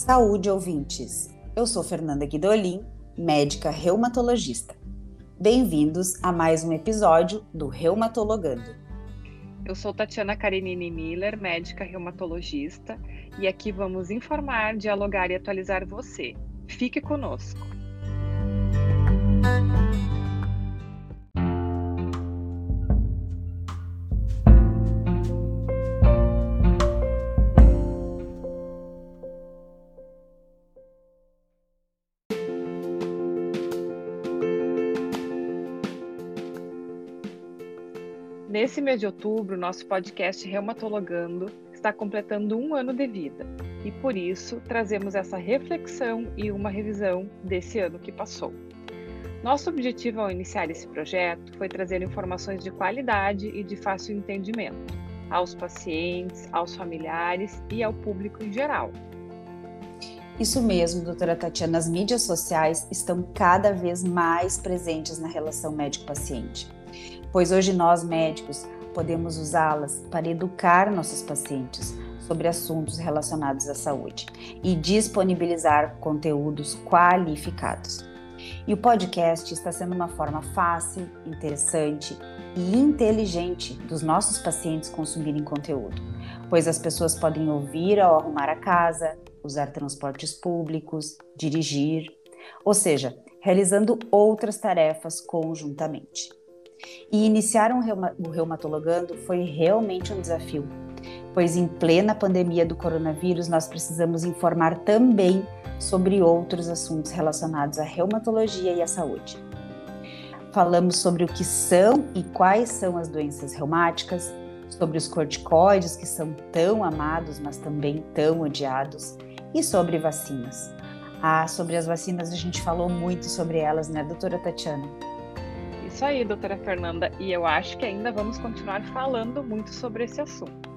Saúde, ouvintes! Eu sou Fernanda Guidolin, médica reumatologista. Bem-vindos a mais um episódio do Reumatologando. Eu sou Tatiana Karenini Miller, médica reumatologista, e aqui vamos informar, dialogar e atualizar você. Fique conosco! Nesse mês de outubro, nosso podcast Reumatologando está completando um ano de vida e por isso trazemos essa reflexão e uma revisão desse ano que passou. Nosso objetivo ao iniciar esse projeto foi trazer informações de qualidade e de fácil entendimento aos pacientes, aos familiares e ao público em geral. Isso mesmo, doutora Tatiana, as mídias sociais estão cada vez mais presentes na relação médico-paciente pois hoje nós médicos podemos usá-las para educar nossos pacientes sobre assuntos relacionados à saúde e disponibilizar conteúdos qualificados. E o podcast está sendo uma forma fácil, interessante e inteligente dos nossos pacientes consumirem conteúdo, pois as pessoas podem ouvir ao arrumar a casa, usar transportes públicos, dirigir, ou seja, realizando outras tarefas conjuntamente. E iniciar um reuma, o reumatologando foi realmente um desafio, pois em plena pandemia do coronavírus nós precisamos informar também sobre outros assuntos relacionados à reumatologia e à saúde. Falamos sobre o que são e quais são as doenças reumáticas, sobre os corticoides que são tão amados, mas também tão odiados, e sobre vacinas. Ah, sobre as vacinas a gente falou muito sobre elas, né, doutora Tatiana? Isso aí, doutora Fernanda, e eu acho que ainda vamos continuar falando muito sobre esse assunto.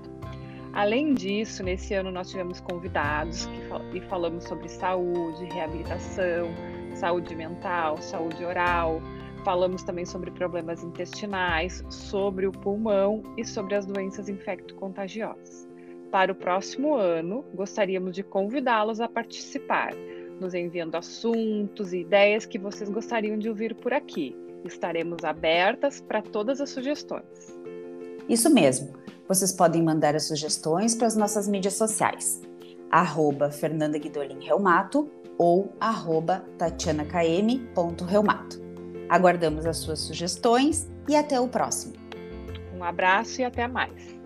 Além disso, nesse ano nós tivemos convidados que, e falamos sobre saúde, reabilitação, saúde mental, saúde oral, falamos também sobre problemas intestinais, sobre o pulmão e sobre as doenças infecto-contagiosas. Para o próximo ano, gostaríamos de convidá-los a participar, nos enviando assuntos e ideias que vocês gostariam de ouvir por aqui. Estaremos abertas para todas as sugestões. Isso mesmo. Vocês podem mandar as sugestões para as nossas mídias sociais. Arroba Fernanda Guidolin Reumato ou arroba tatianakm.reumato. Aguardamos as suas sugestões e até o próximo. Um abraço e até mais.